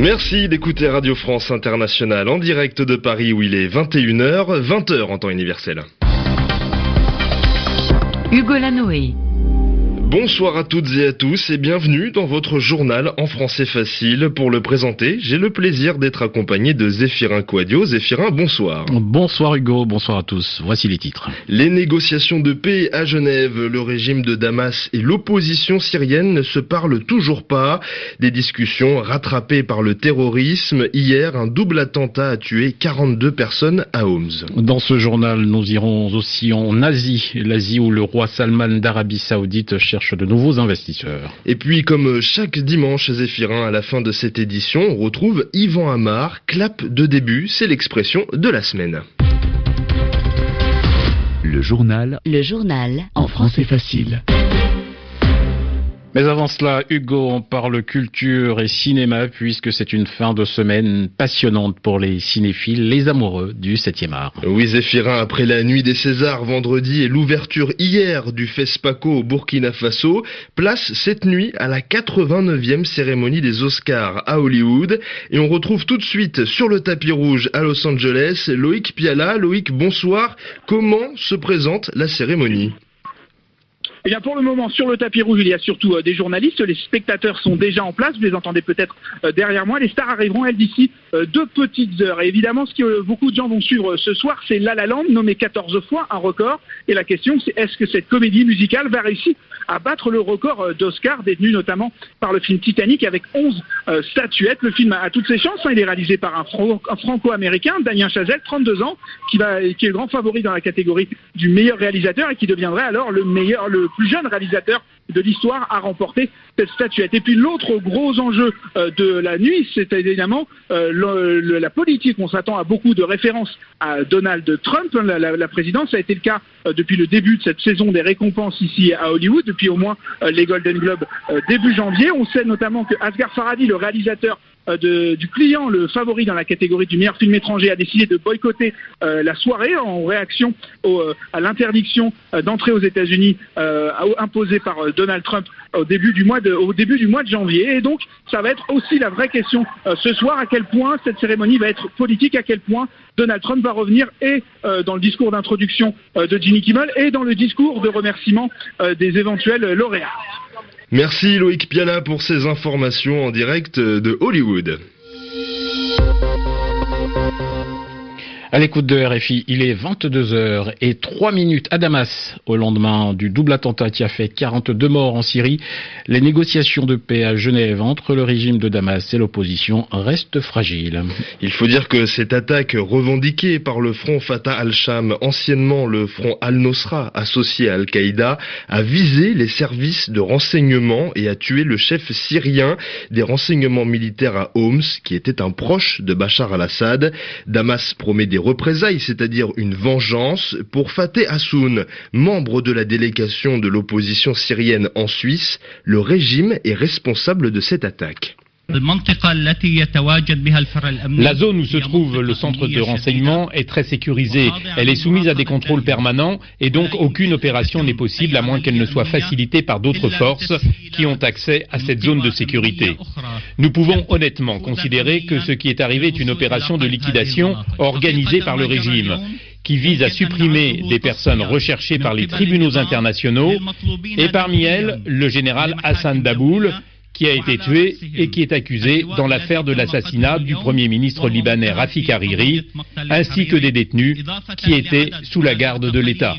Merci d'écouter Radio France Internationale en direct de Paris où il est 21h, 20h en temps universel. Hugo Lanoé. Bonsoir à toutes et à tous et bienvenue dans votre journal en français facile. Pour le présenter, j'ai le plaisir d'être accompagné de Zéphirin Quadio. Zéphirin, bonsoir. Bonsoir Hugo, bonsoir à tous. Voici les titres. Les négociations de paix à Genève, le régime de Damas et l'opposition syrienne ne se parlent toujours pas. Des discussions rattrapées par le terrorisme. Hier, un double attentat a tué 42 personnes à Homs. Dans ce journal, nous irons aussi en Asie, l'Asie où le roi Salman d'Arabie Saoudite cherche de nouveaux investisseurs. Et puis, comme chaque dimanche, Zéphirin, à la fin de cette édition, on retrouve Yvan Amar, clap de début, c'est l'expression de la semaine. Le journal. Le journal. En français facile. Mais avant cela, Hugo, on parle culture et cinéma puisque c'est une fin de semaine passionnante pour les cinéphiles, les amoureux du 7e art. Oui, Zéphirin, après la nuit des Césars vendredi et l'ouverture hier du FESPACO au Burkina Faso, place cette nuit à la 89e cérémonie des Oscars à Hollywood et on retrouve tout de suite sur le tapis rouge à Los Angeles Loïc Piala. Loïc, bonsoir. Comment se présente la cérémonie? Eh bien, pour le moment, sur le tapis rouge, il y a surtout euh, des journalistes. Les spectateurs sont déjà en place. Vous les entendez peut-être euh, derrière moi. Les stars arriveront, elles, d'ici euh, deux petites heures. Et évidemment, ce que beaucoup de gens vont suivre ce soir, c'est La La Land, nommé 14 fois, un record. Et la question, c'est est-ce que cette comédie musicale va réussir à battre le record d'Oscar détenu notamment par le film Titanic avec 11 statuettes. Le film a toutes ses chances. Hein. Il est réalisé par un, franco-américain, Damien Chazelle, 32 ans, qui, va, qui est le grand favori dans la catégorie du meilleur réalisateur et qui deviendrait alors le meilleur, le plus jeune réalisateur de l'histoire à remporter cette statuette. Et puis l'autre gros enjeu euh, de la nuit, c'est évidemment euh, la politique. On s'attend à beaucoup de références à Donald Trump, la, la, présidence. Ça a été le cas euh, depuis le début de cette saison des récompenses ici à Hollywood, depuis au moins les Golden Globes début janvier. On sait notamment que Asghar Farhadi, le réalisateur de, du client, le favori dans la catégorie du meilleur film étranger, a décidé de boycotter euh, la soirée en réaction euh, à l'interdiction euh, d'entrée aux États-Unis imposée par Donald Trump au début du mois de, au début du mois de janvier. Et donc, ça va être aussi la vraie question ce soir à quel point cette cérémonie va être politique, à quel point Donald Trump va revenir et dans le discours d'introduction de Jimmy Kimmel et dans le discours de remerciement des éventuels lauréats. Merci Loïc Piala pour ces informations en direct de Hollywood. À l'écoute de RFI, il est 22h et 3 minutes à Damas au lendemain du double attentat qui a fait 42 morts en Syrie. Les négociations de paix à Genève entre le régime de Damas et l'opposition restent fragiles. Il faut dire que cette attaque revendiquée par le front Fatah al-Sham, anciennement le front al-Nosra associé à Al-Qaïda, a visé les services de renseignement et a tué le chef syrien des renseignements militaires à Homs, qui était un proche de Bachar al-Assad. Damas promet des représailles, c'est-à-dire une vengeance, pour Fateh Hassoun, membre de la délégation de l'opposition syrienne en Suisse. Le régime est responsable de cette attaque. La zone où se trouve le centre de renseignement est très sécurisée. Elle est soumise à des contrôles permanents et donc aucune opération n'est possible à moins qu'elle ne soit facilitée par d'autres forces qui ont accès à cette zone de sécurité. Nous pouvons honnêtement considérer que ce qui est arrivé est une opération de liquidation organisée par le régime qui vise à supprimer des personnes recherchées par les tribunaux internationaux. Et parmi elles le général Hassan Daboul qui a été tué et qui est accusé dans l'affaire de l'assassinat du Premier ministre libanais Rafik Hariri, ainsi que des détenus qui étaient sous la garde de l'État.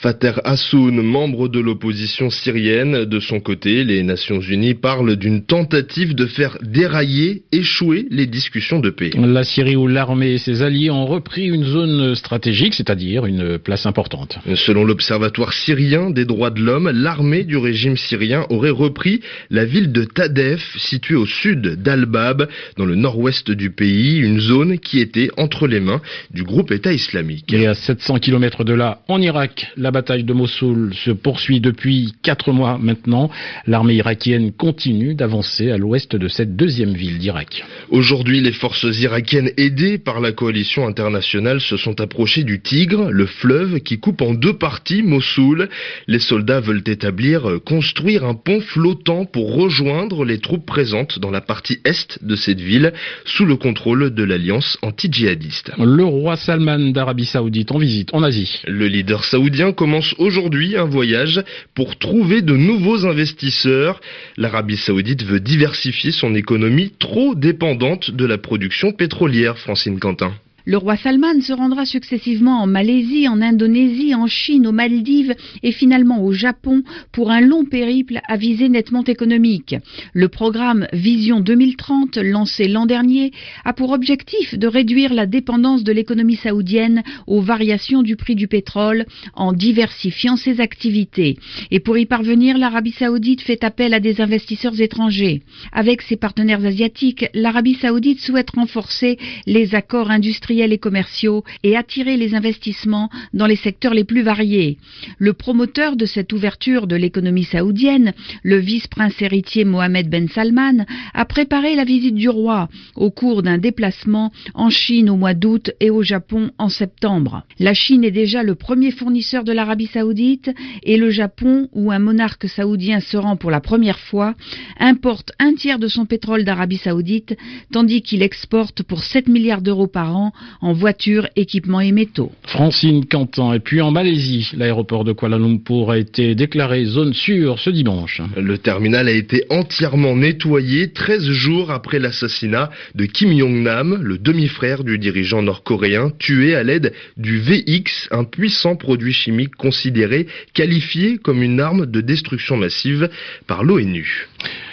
Fater Hassoun, membre de l'opposition syrienne, de son côté, les Nations Unies parlent d'une tentative de faire dérailler, échouer les discussions de paix. La Syrie où l'armée et ses alliés ont repris une zone stratégique, c'est-à-dire une place importante. Selon l'Observatoire syrien des droits de l'homme, l'armée du régime syrien aurait repris la ville de Tadef, située au sud d'Al-Bab, dans le nord-ouest du pays, une zone qui était entre les mains du groupe État islamique. Et à 700 km de là, en Irak, la bataille de Mossoul se poursuit depuis quatre mois maintenant. L'armée irakienne continue d'avancer à l'ouest de cette deuxième ville d'Irak. Aujourd'hui, les forces irakiennes aidées par la coalition internationale se sont approchées du Tigre, le fleuve qui coupe en deux parties Mossoul. Les soldats veulent établir, construire un pont flottant pour rejoindre les troupes présentes dans la partie est de cette ville, sous le contrôle de l'alliance anti-djihadiste. Le roi Salman d'Arabie Saoudite en visite en Asie. Le leader saoudien commence aujourd'hui un voyage pour trouver de nouveaux investisseurs. L'Arabie Saoudite veut diversifier son économie trop dépendante de la production pétrolière, Francine Quentin. Le roi Salman se rendra successivement en Malaisie, en Indonésie, en Chine, aux Maldives et finalement au Japon pour un long périple à visée nettement économique. Le programme Vision 2030, lancé l'an dernier, a pour objectif de réduire la dépendance de l'économie saoudienne aux variations du prix du pétrole en diversifiant ses activités. Et pour y parvenir, l'Arabie saoudite fait appel à des investisseurs étrangers. Avec ses partenaires asiatiques, l'Arabie saoudite souhaite renforcer les accords industriels et commerciaux et attirer les investissements dans les secteurs les plus variés. Le promoteur de cette ouverture de l'économie saoudienne, le vice-prince héritier Mohamed Ben Salman, a préparé la visite du roi au cours d'un déplacement en Chine au mois d'août et au Japon en septembre. La Chine est déjà le premier fournisseur de l'Arabie saoudite et le Japon, où un monarque saoudien se rend pour la première fois, importe un tiers de son pétrole d'Arabie saoudite, tandis qu'il exporte pour 7 milliards d'euros par an en voitures, équipements et métaux. Francine Cantan. Et puis en Malaisie, l'aéroport de Kuala Lumpur a été déclaré zone sûre ce dimanche. Le terminal a été entièrement nettoyé 13 jours après l'assassinat de Kim Jong-nam, le demi-frère du dirigeant nord-coréen, tué à l'aide du VX, un puissant produit chimique considéré qualifié comme une arme de destruction massive par l'ONU.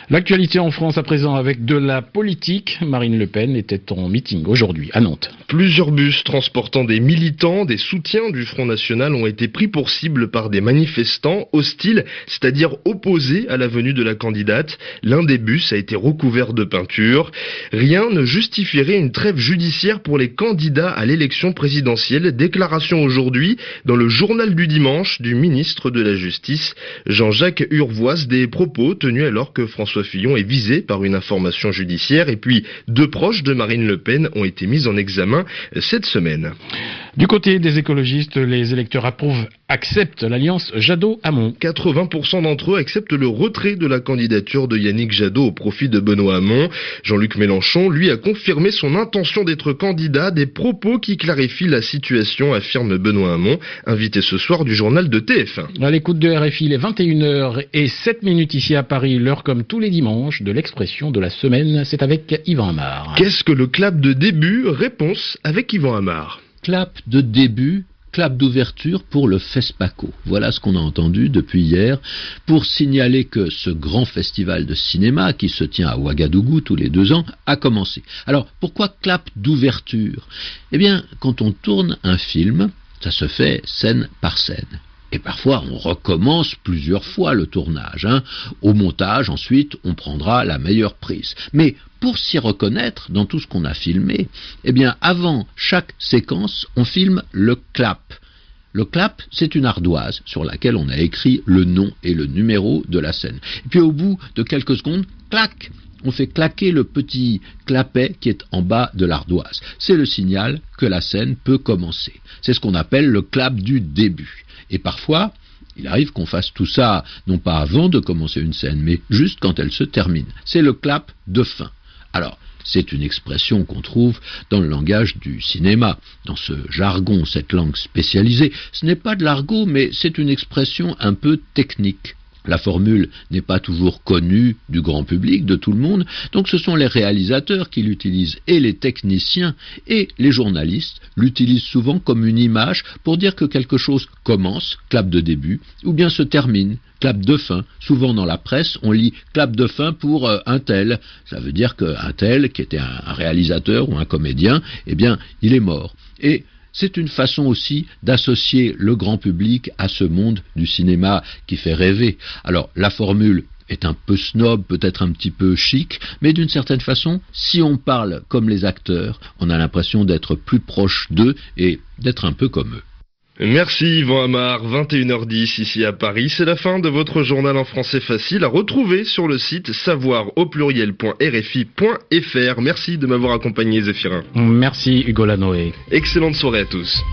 L'actualité en France à présent avec de la politique. Marine Le Pen était en meeting aujourd'hui à Nantes. Plusieurs bus transportant des militants, des soutiens du Front National ont été pris pour cible par des manifestants hostiles, c'est-à-dire opposés à la venue de la candidate. L'un des bus a été recouvert de peinture. Rien ne justifierait une trêve judiciaire pour les candidats à l'élection présidentielle. Déclaration aujourd'hui dans le journal du dimanche du ministre de la Justice, Jean-Jacques Urvoise, des propos tenus alors que Fillon est visé par une information judiciaire et puis deux proches de Marine Le Pen ont été mis en examen cette semaine. Du côté des écologistes, les électeurs approuvent, acceptent l'alliance Jadot-Hamon. 80% d'entre eux acceptent le retrait de la candidature de Yannick Jadot au profit de Benoît Hamon. Jean-Luc Mélenchon, lui, a confirmé son intention d'être candidat, des propos qui clarifient la situation, affirme Benoît Hamon, invité ce soir du journal de TF1. À l'écoute de RFI, il est 21h et 7 minutes ici à Paris, l'heure comme tous les dimanches de l'expression de la semaine, c'est avec Yvan Amar. Qu'est-ce que le clap de début? Réponse avec Yvan Amar clap de début, clap d'ouverture pour le FESPACO. Voilà ce qu'on a entendu depuis hier pour signaler que ce grand festival de cinéma qui se tient à Ouagadougou tous les deux ans a commencé. Alors pourquoi clap d'ouverture? Eh bien, quand on tourne un film, ça se fait scène par scène. Et parfois, on recommence plusieurs fois le tournage. Hein. Au montage, ensuite, on prendra la meilleure prise. Mais pour s'y reconnaître dans tout ce qu'on a filmé, eh bien, avant chaque séquence, on filme le clap. Le clap, c'est une ardoise sur laquelle on a écrit le nom et le numéro de la scène. Et puis au bout de quelques secondes, clac, on fait claquer le petit clapet qui est en bas de l'ardoise. C'est le signal que la scène peut commencer. C'est ce qu'on appelle le clap du début. Et parfois, il arrive qu'on fasse tout ça, non pas avant de commencer une scène, mais juste quand elle se termine. C'est le clap de fin. Alors, c'est une expression qu'on trouve dans le langage du cinéma, dans ce jargon, cette langue spécialisée. Ce n'est pas de l'argot, mais c'est une expression un peu technique. La formule n'est pas toujours connue du grand public, de tout le monde, donc ce sont les réalisateurs qui l'utilisent et les techniciens et les journalistes l'utilisent souvent comme une image pour dire que quelque chose commence, clap de début, ou bien se termine, clap de fin. Souvent dans la presse, on lit clap de fin pour euh, un tel. Ça veut dire qu'un tel, qui était un, un réalisateur ou un comédien, eh bien, il est mort. Et c'est une façon aussi d'associer le grand public à ce monde du cinéma qui fait rêver. Alors la formule est un peu snob, peut-être un petit peu chic, mais d'une certaine façon, si on parle comme les acteurs, on a l'impression d'être plus proche d'eux et d'être un peu comme eux. Merci Yvan Amar, 21h10 ici à Paris. C'est la fin de votre journal en français facile à retrouver sur le site savoir au pluriel.rfi.fr. Merci de m'avoir accompagné Zéphirin. Merci Hugo Lanoé. Excellente soirée à tous.